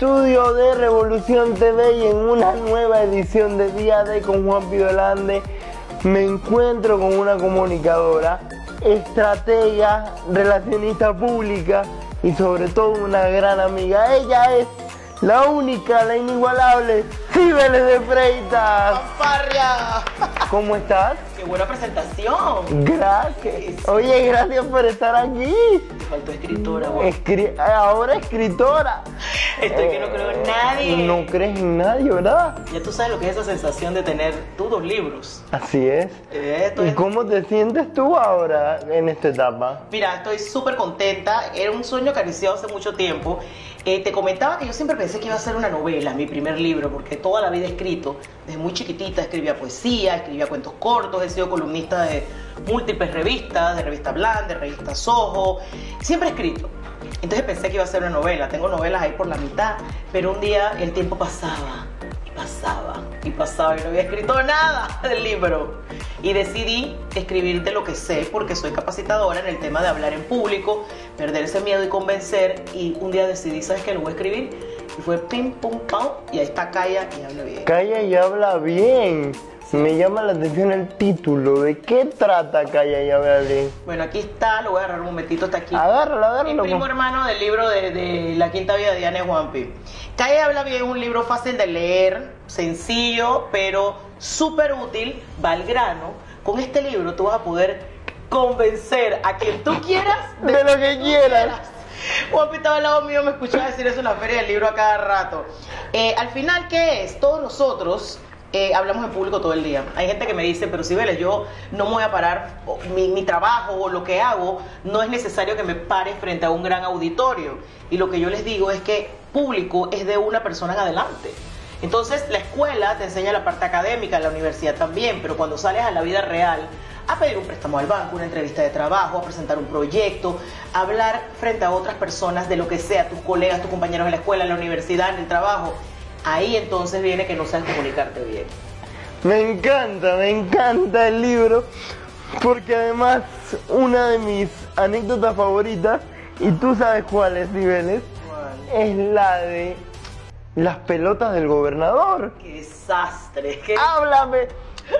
estudio de Revolución TV y en una nueva edición de Día de con Juan Pidolande me encuentro con una comunicadora, estratega, relacionista pública y sobre todo una gran amiga. Ella es la única, la inigualable, Cibeles de Freitas. ¡Fanfarria! ¿Cómo estás? ¡Qué buena presentación! Gracias. Oye, gracias por estar aquí. Te faltó escritora, güey. Escri- ahora escritora. Estoy que no creo en nadie. No crees en nadie, ¿verdad? Ya tú sabes lo que es esa sensación de tener tú dos libros. Así es. Eh, esto ¿Y es- cómo te sientes tú ahora en esta etapa? Mira, estoy súper contenta. Era un sueño acariciado hace mucho tiempo. Eh, te comentaba que yo siempre pensé que iba a ser una novela, mi primer libro, porque toda la vida he escrito. Desde muy chiquitita escribía poesía, escribía cuentos cortos, he sido columnista de múltiples revistas, de revista Bland, de revista Soho. Siempre he escrito. Entonces pensé que iba a ser una novela. Tengo novelas ahí por la mitad, pero un día el tiempo pasaba y pasaba y pasaba y no había escrito nada del libro. Y decidí escribir de lo que sé porque soy capacitadora en el tema de hablar en público, perder ese miedo y convencer. Y un día decidí, ¿sabes qué? Lo voy a escribir. Y fue pim, pum, pam. Y ahí está Calla y habla bien. Calla y habla bien. Me llama la atención el título. ¿De qué trata Calla y habla bien? Bueno, aquí está, lo voy a agarrar un momentito, está aquí. Agárralo, agárralo. primo hermano del libro de, de La Quinta Vida de Diana Juanpi. Calle habla bien, es un libro fácil de leer, sencillo, pero súper útil, va al grano. Con este libro tú vas a poder convencer a quien tú quieras De lo que tú quieras. Juanpi estaba al lado mío, me escuchaba decir eso en la feria del libro a cada rato. Eh, al final, ¿qué es? Todos nosotros eh, hablamos en público todo el día. Hay gente que me dice, pero si Vélez, yo no me voy a parar, mi, mi trabajo o lo que hago, no es necesario que me pare frente a un gran auditorio. Y lo que yo les digo es que público es de una persona en adelante. Entonces, la escuela te enseña la parte académica, la universidad también, pero cuando sales a la vida real, a pedir un préstamo al banco, una entrevista de trabajo, a presentar un proyecto, a hablar frente a otras personas de lo que sea, tus colegas, tus compañeros en la escuela, en la universidad, en el trabajo, ahí entonces viene que no sabes comunicarte bien. Me encanta, me encanta el libro. Porque además, una de mis anécdotas favoritas, y tú sabes cuál es, Niveles, es la de las pelotas del gobernador. ¡Qué desastre! ¡Qué Háblame.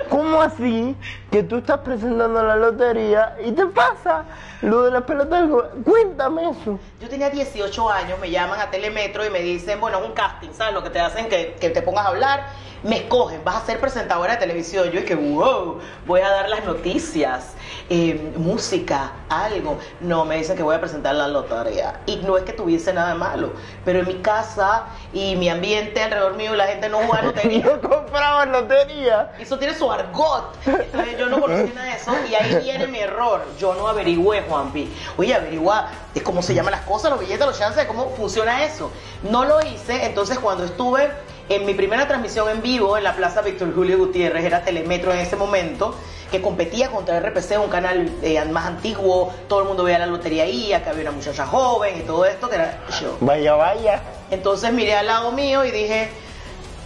¿Cómo así que tú estás presentando la lotería y te pasa lo de del gobernador? Cuéntame eso. Yo tenía 18 años, me llaman a Telemetro y me dicen, bueno, es un casting, ¿sabes? Lo que te hacen que, que te pongas a hablar, me escogen, vas a ser presentadora de televisión. Yo que, wow, voy a dar las noticias, eh, música, algo. No, me dicen que voy a presentar la lotería. Y no es que tuviese nada de malo, pero en mi casa y mi ambiente alrededor mío, la gente no juega lotería. Yo compraba lotería. Eso tiene su argot. Entonces yo no conocía nada de eso y ahí viene mi error. Yo no averigüé, Juanpi. Oye, averigua de cómo se llaman las cosas, los billetes, los chances, cómo funciona eso. No lo hice, entonces cuando estuve en mi primera transmisión en vivo en la Plaza Víctor Julio Gutiérrez, era Telemetro en ese momento, que competía contra RPC, un canal eh, más antiguo, todo el mundo veía la lotería ahí, acá había una muchacha joven y todo esto, que era yo. Vaya, vaya. Entonces miré al lado mío y dije,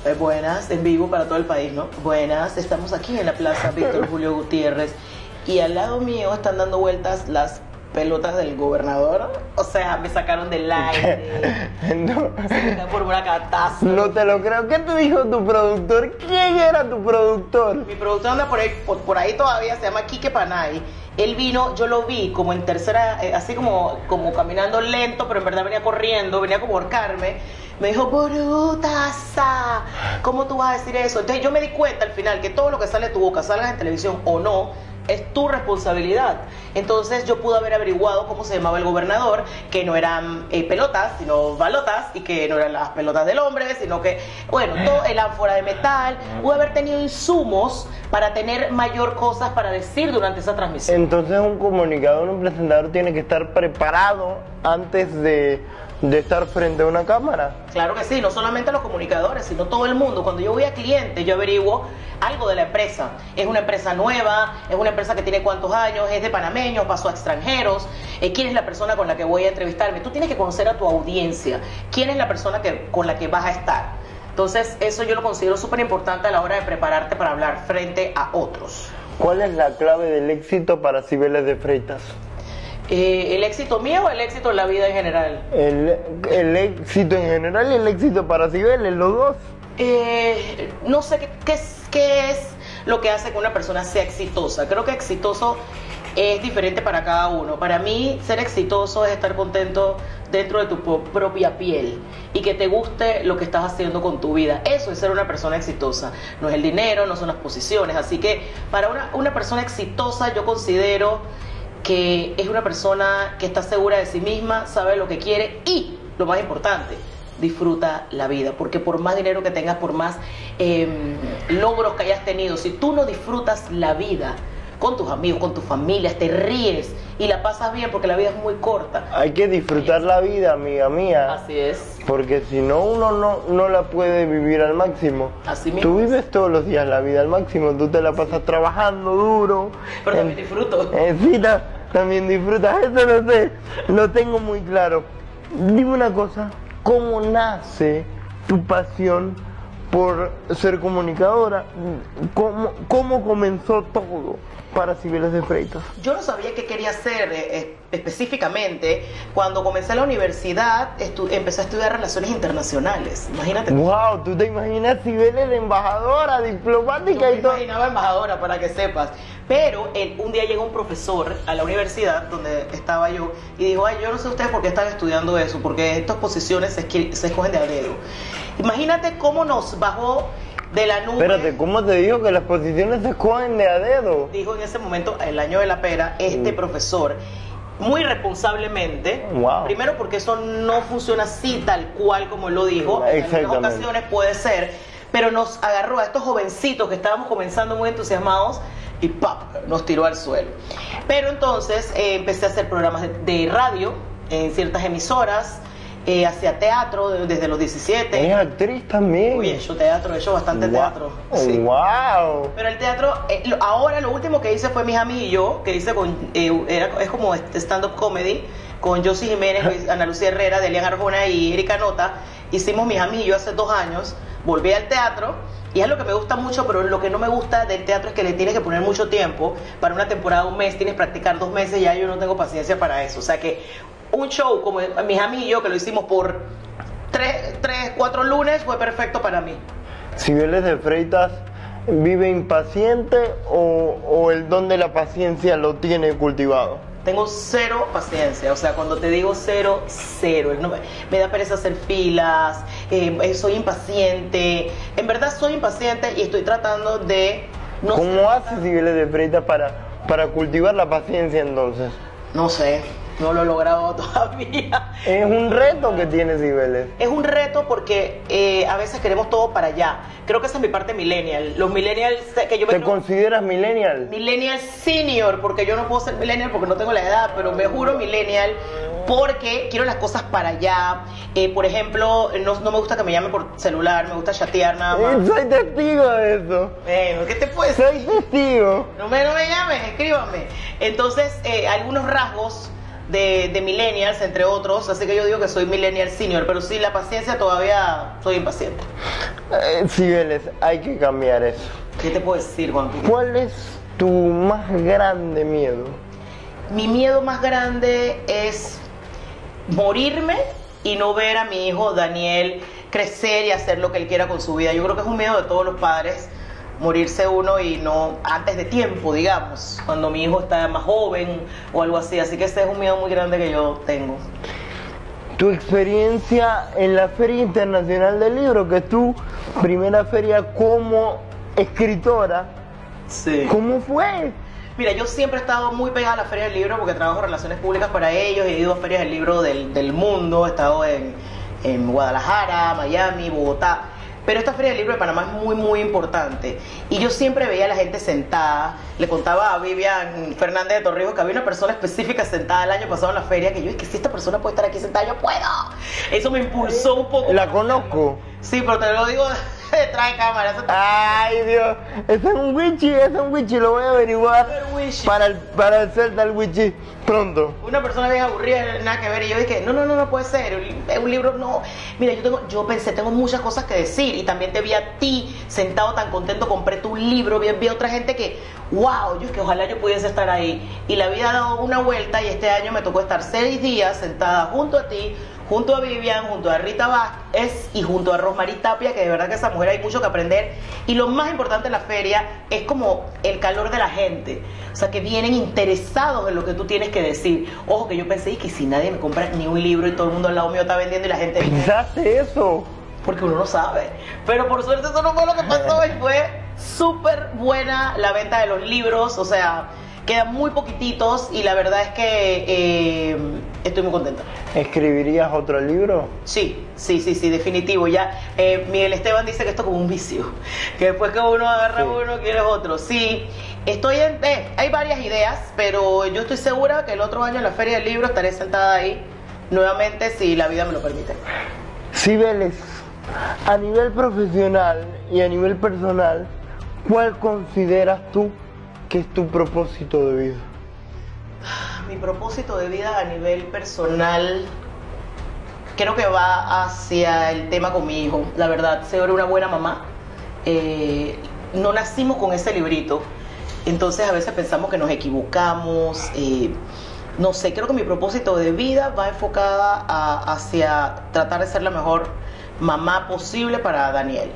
eh, buenas, en vivo para todo el país, ¿no? Buenas, estamos aquí en la Plaza Víctor Julio Gutiérrez y al lado mío están dando vueltas las pelotas del gobernador. O sea, me sacaron del aire, No, me por una catástrofe. no te lo creo. ¿Qué te dijo tu productor? ¿Quién era tu productor? Mi productor anda por ahí, por, por ahí todavía, se llama Quique Panay. Él vino, yo lo vi como en tercera, eh, así como, como caminando lento, pero en verdad venía corriendo, venía como a ahorcarme. Me dijo, brutaza, ¿cómo tú vas a decir eso? Entonces yo me di cuenta al final que todo lo que sale de tu boca, salgas en televisión o no, es tu responsabilidad. Entonces yo pude haber averiguado cómo se llamaba el gobernador, que no eran eh, pelotas, sino balotas, y que no eran las pelotas del hombre, sino que, bueno, todo el ánfora de metal, pude haber tenido insumos para tener mayor cosas para decir durante esa transmisión. Entonces un comunicador, un presentador tiene que estar preparado antes de, de estar frente a una cámara. Claro que sí, no solamente los comunicadores, sino todo el mundo. Cuando yo voy a cliente, yo averiguo algo de la empresa. Es una empresa nueva, es una empresa que tiene cuántos años, es de panameños, pasó a extranjeros, eh, quién es la persona con la que voy a entrevistarme. Tú tienes que conocer a tu audiencia, quién es la persona que, con la que vas a estar. Entonces, eso yo lo considero súper importante a la hora de prepararte para hablar frente a otros. ¿Cuál es la clave del éxito para Cibeles de Freitas? Eh, ¿El éxito mío o el éxito en la vida en general? El, el éxito en general y el éxito para Cibeles, los dos. Eh, no sé qué, qué es, qué es lo que hace que una persona sea exitosa. Creo que exitoso es diferente para cada uno. Para mí, ser exitoso es estar contento dentro de tu propia piel y que te guste lo que estás haciendo con tu vida. Eso es ser una persona exitosa. No es el dinero, no son las posiciones. Así que para una, una persona exitosa yo considero que es una persona que está segura de sí misma, sabe lo que quiere y, lo más importante, disfruta la vida. Porque por más dinero que tengas, por más eh, logros que hayas tenido, si tú no disfrutas la vida con tus amigos, con tus familias, te ríes y la pasas bien porque la vida es muy corta. Hay que disfrutar la vida, amiga mía. Así es. Porque si no, uno no, no la puede vivir al máximo. Así Tú mismo es. vives todos los días la vida al máximo, tú te la pasas trabajando duro. Pero también En- disfruto. Ta- también disfrutas, eso no sé, lo tengo muy claro. Dime una cosa, ¿cómo nace tu pasión por ser comunicadora? ¿Cómo, cómo comenzó todo para Cibeles de Freitas? Yo no sabía qué quería hacer eh, eh, específicamente. Cuando comencé la universidad, empecé a estudiar relaciones internacionales. Imagínate. Wow, ¿tú te imaginas Cibeles de embajadora, Yo diplomática me y todo? imaginaba embajadora, para que sepas. Pero el- un día llegó un profesor a la universidad donde estaba yo y dijo, ay, yo no sé ustedes por qué están estudiando eso, porque estas posiciones se, escogen de a dedo. Imagínate cómo nos bajó de la nube. Espérate, ¿cómo te digo que las posiciones se escogen de a dedo? Dijo en ese momento, el año de la pera, este Mm. profesor, muy responsablemente, Wow. primero porque eso no funciona así tal cual como él lo dijo, en algunas ocasiones puede ser, pero nos agarró a estos jovencitos que estábamos comenzando muy entusiasmados y ¡pap! nos tiró al suelo. Pero entonces eh, empecé a hacer programas de, de radio en ciertas emisoras, eh, hacía teatro de- desde los 17. Es actriz también. Uy, hecho teatro, he hecho bastante Guau. teatro. sí. Wow. Pero el teatro, eh, lo- ahora lo último que hice fue Mis Amis y yo, que hice con, eh, era- es como stand-up comedy, con Josie Jiménez, Ana Lucía Herrera, Delian Arjona y Erika Nota. Hicimos Mis Amis y yo hace dos años, volví al teatro, y es lo que me gusta mucho, pero lo que no me gusta del teatro es que le tienes que poner mucho tiempo. Para una temporada, un mes, tienes que practicar dos meses, ya yo no tengo paciencia para eso. O sea que un show como Mis Amis y yo, que lo hicimos por tres, tres cuatro lunes, fue perfecto para mí. Cibeles de Freitas vive impaciente o, o el don de la paciencia lo tiene cultivado. Tengo cero paciencia, o sea, cuando te digo cero, cero. No me, da pereza hacer filas, eh, eh, soy impaciente. En verdad soy impaciente y estoy tratando de... No ¿Cómo sé, hace Cibeles de Freitas para, para cultivar la paciencia entonces? No sé, no lo he logrado todavía. Es un reto que tiene Cibeles. Es un reto porque eh, a veces queremos todo para allá. Creo que esa es mi parte millennial. Los millennials eh, que yo me ¿Te creo- consideras millennial? Millennial senior, porque yo no puedo ser millennial porque no tengo la edad, pero me juro millennial porque quiero las cosas para allá. Eh, por ejemplo, no, no me gusta que me llamen por celular, me gusta chatear nada Eh, más. Soy testigo de eso. ¿qué te puede ser? Soy testigo. No me, no me llames, escríbame. Entonces, eh, algunos rasgos de, de millennials, entre otros, así que yo digo que soy millennial senior, pero sí, la paciencia todavía soy impaciente. Eh, Cibeles, hay que cambiar eso. ¿Qué te puedo decir, Juan? ¿Cuál es tu más grande miedo? Mi miedo más grande es morirme y no ver a mi hijo Daniel crecer y hacer lo que él quiera con su vida. Yo creo que es un miedo de todos los padres morirse uno y no antes de tiempo, digamos, cuando mi hijo está más joven o algo así. Así que ese es un miedo muy grande que yo tengo. Tu experiencia en la Feria Internacional del Libro, que es tu primera feria como escritora, Sí. ¿cómo fue? Mira, yo siempre he estado muy pegada a la Feria del Libro porque trabajo relaciones públicas para ellos, he ido a ferias del libro del, del mundo, he estado en, en Guadalajara, Miami, Bogotá. Pero esta Feria del Libro de Panamá es muy, muy importante. Y yo siempre veía a la gente sentada. Le contaba a Vivian Fernández de Torrijos que había una persona específica sentada el año pasado en la feria que yo, es que si esta persona puede estar aquí sentada, yo puedo. Eso me impulsó un poco. La conozco. Sí, pero te lo digo Trae cámara. eso- Ay, Dios. Ese es un witchy, ese es un witchy. Lo voy a averiguar para el, para el Celta el witchy pronto. Una persona bien aburrida, nada que ver. Y yo dije, no, no, no, no puede ser. Es un libro, no. Mira, yo tengo, yo pensé, tengo muchas cosas que decir. Y también te vi a ti sentado tan contento, compré tu libro, vi, vi a otra gente que, wow, yo es que ojalá yo pudiese estar ahí. Y la vida ha dado una vuelta y este año me tocó estar seis días sentada junto a ti, junto a Vivian, junto a Rita Vázquez y junto a Rosmarie Tapia, que de verdad que esa mujer hay mucho que aprender. Y lo más importante de la feria es como el calor de la gente. O sea, que vienen interesados en lo que tú tienes que decir. Ojo, que yo pensé, y que si nadie me compra ni un libro y todo el mundo al lado mío está vendiendo y la gente ¿Pensaste eso? porque uno no sabe. Pero por suerte eso no fue lo que pasó y fue súper buena la venta de los libros. O sea, quedan muy poquititos y la verdad es que eh, estoy muy contenta. ¿Escribirías otro libro? Sí, sí, sí, sí, definitivo. Ya eh, Miguel Esteban dice que esto es como un vicio, que después que uno agarra Sí. uno quiere otro. Sí, estoy en, eh, hay varias ideas, pero yo estoy segura que el otro año en la Feria del Libro estaré sentada ahí nuevamente si la vida me lo permite. Cibeles, a nivel profesional y a nivel personal, ¿cuál consideras tú que es tu propósito de vida? Mi propósito de vida a nivel personal creo que va hacia el tema con mi hijo. La verdad, ser una buena mamá. Eh, no nacimos con ese librito, entonces a veces pensamos que nos equivocamos. eh, no sé, creo que mi propósito de vida va enfocada hacia tratar de ser la mejor mamá posible para Daniel.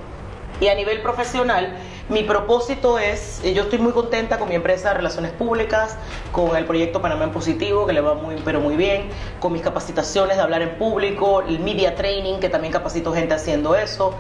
Y a nivel profesional, mi propósito es, eh, yo estoy muy contenta con mi empresa de relaciones públicas, con el proyecto Panamá en Positivo, que le va muy, pero muy bien, con mis capacitaciones de hablar en público, el media training, que también capacito gente haciendo eso.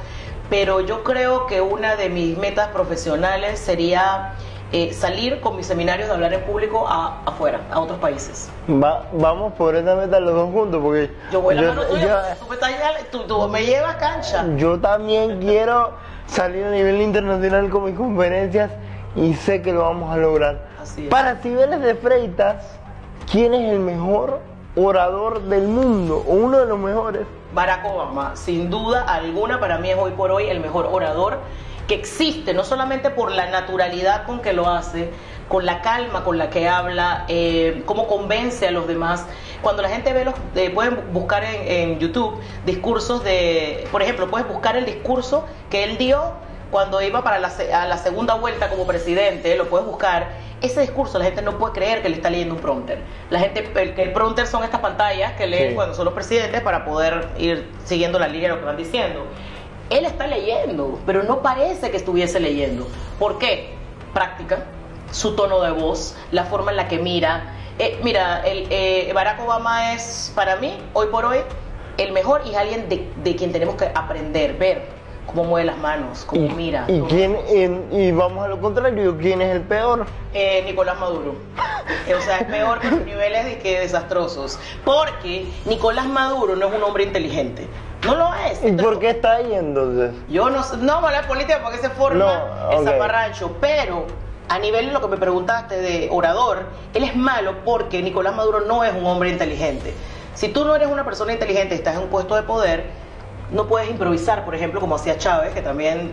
Pero yo creo que una de mis metas profesionales sería eh, salir con mis seminarios de hablar en público a- afuera, a otros países. Va- vamos por esa meta los dos juntos, porque Yo voy a la mano tuya, yo- tú me, estás- tú- tú me llevas cancha. yo también quiero salir a nivel internacional con mis conferencias y sé que lo vamos a lograr. Así es. Para Cibeles de Freitas, ¿quién es el mejor orador del mundo o uno de los mejores? Barack Obama, sin duda alguna, para mí es hoy por hoy el mejor orador que existe, no solamente por la naturalidad con que lo hace, con la calma con la que habla, eh, cómo convence a los demás. Cuando la gente ve los, eh, pueden buscar en, en YouTube discursos de, por ejemplo, puedes buscar el discurso que él dio cuando iba para la, a la segunda vuelta como presidente, lo puedes buscar. Ese discurso la gente no puede creer que le está leyendo un prompter. La gente, el, que el prompter son estas pantallas que leen Sí. cuando son los presidentes para poder ir siguiendo la línea de lo que van diciendo. Él está leyendo, pero no parece que estuviese leyendo. ¿Por qué? Práctica, su tono de voz, la forma en la que mira. Eh, mira, el, eh, Barack Obama es para mí, hoy por hoy, el mejor y es alguien de, de quien tenemos que aprender, ver cómo mueve las manos, cómo Y, mira. y quién, y, y vamos a lo contrario, ¿quién es el peor? Eh, Nicolás Maduro. Eh, o sea, es peor que sus niveles de que desastrosos. Porque Nicolás Maduro no es un hombre inteligente. No lo es. ¿Y por qué está ahí entonces? Yo no sé, no vamos a hablar de política porque se forma No, el ok. zaparrancho, pero a nivel de lo que me preguntaste de orador, él es malo porque Nicolás Maduro no es un hombre inteligente. Si tú no eres una persona inteligente estás en un puesto de poder, no puedes improvisar, por ejemplo, como hacía Chávez, que también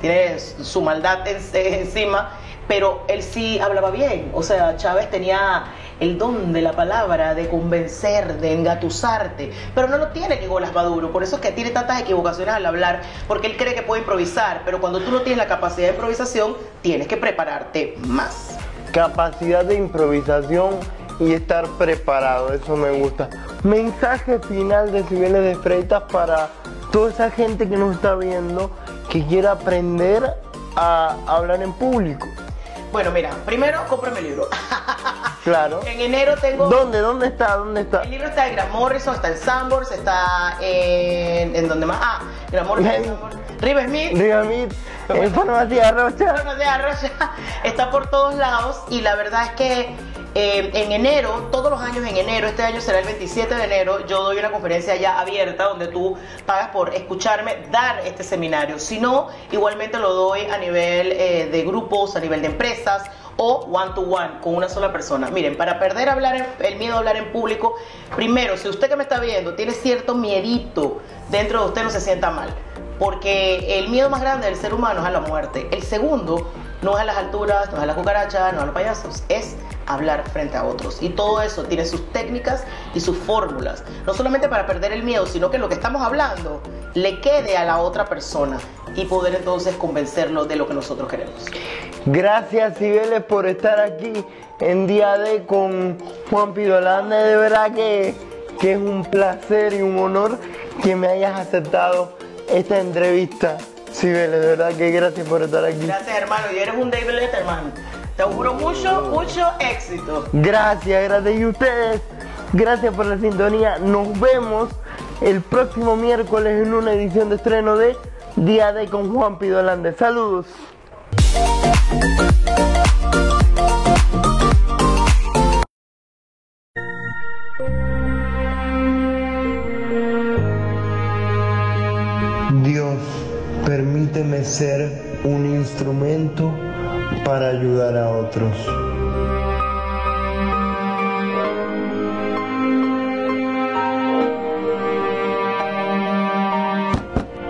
tiene su maldad en- encima, pero él sí hablaba bien. O sea, Chávez tenía el don de la palabra, de convencer, de engatusarte, pero no lo tiene Nicolás Maduro. Por eso es que tiene tantas equivocaciones al hablar, porque él cree que puede improvisar, pero cuando tú no tienes la capacidad de improvisación, tienes que prepararte más. Capacidad de improvisación y estar preparado, eso me gusta. Mensaje final de Cibeles de Freitas para toda esa gente que nos está viendo, que quiera aprender a hablar en público. Bueno, mira, primero cómprame el libro. Claro. en enero tengo... ¿Dónde? ¿Dónde está? ¿Dónde está? El libro está en Grant Morrison, está en Sambors, está en... ¿En dónde más? Ah, Grant Morrison, En- Sambors. River Smith, en Farmacia Rocha. De Arroyo, está por todos lados y la verdad es que eh, en enero, todos los años en enero, este año será el 27 de enero, yo doy una conferencia ya abierta donde tú pagas por escucharme dar este seminario. Si no, igualmente lo doy a nivel eh, de grupos, a nivel de empresas o one to one con una sola persona. Miren, para perder hablar el miedo a hablar en público, primero, si usted que me está viendo tiene cierto miedito dentro de usted, no se sienta mal. porque el miedo más grande del ser humano es a la muerte. El segundo no es a las alturas, no es a las cucarachas, no es a los payasos, es hablar frente a otros. Y todo eso tiene sus técnicas y sus fórmulas. No solamente para perder el miedo, sino que lo que estamos hablando le quede a la otra persona y poder entonces convencerlo de lo que nosotros queremos. Gracias Cibeles por estar aquí en Día D con Juan Pidolanda. De verdad que, que es un placer y un honor que me hayas aceptado esta entrevista. Cibeles, de verdad que gracias por estar aquí. Gracias hermano, y eres un David Letterman. Te auguro mucho, mucho éxito. Gracias, gracias. Y ustedes, gracias por la sintonía. Nos vemos el próximo miércoles en una edición de estreno de Día D con Juan Pidolande. Saludos. Ser un instrumento para ayudar a otros.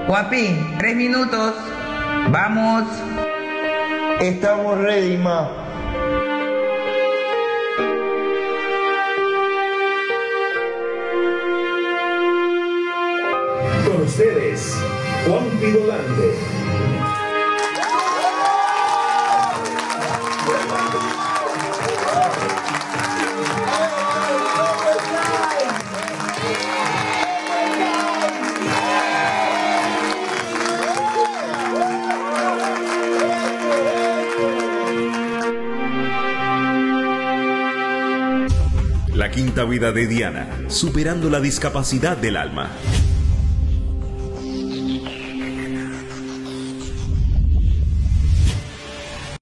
Guapi, tres minutos. Vamos. Estamos ready, ma. Con ustedes, Juan Pidolante. Vida de Diana, superando la discapacidad del alma.